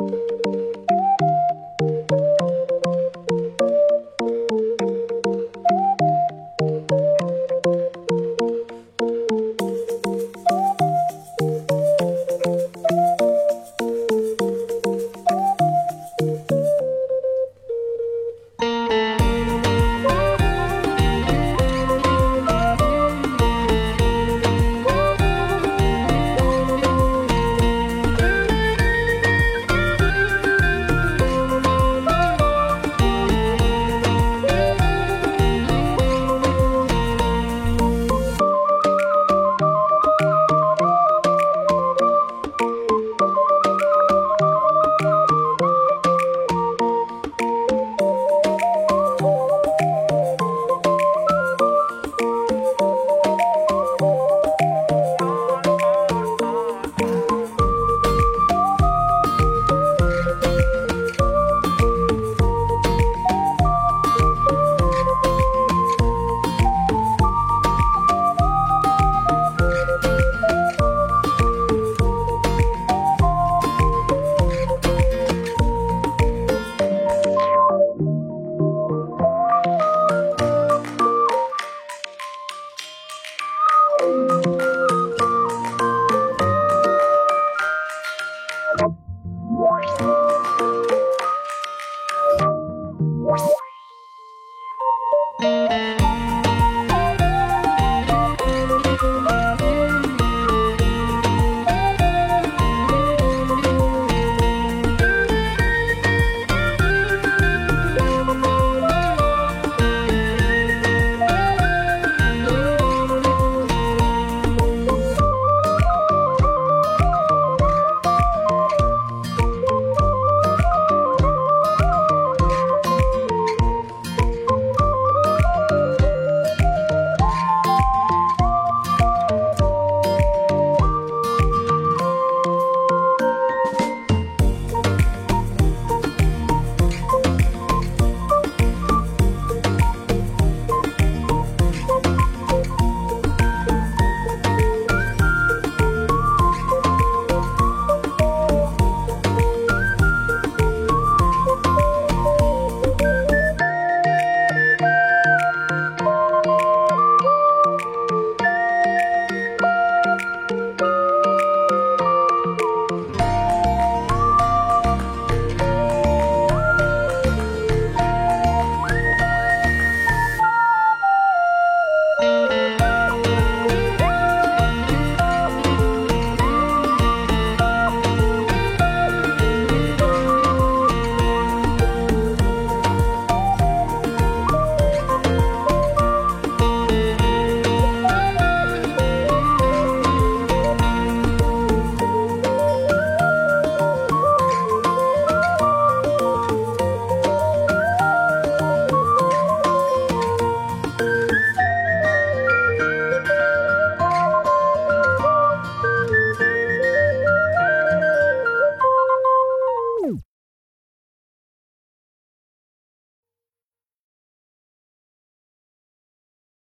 you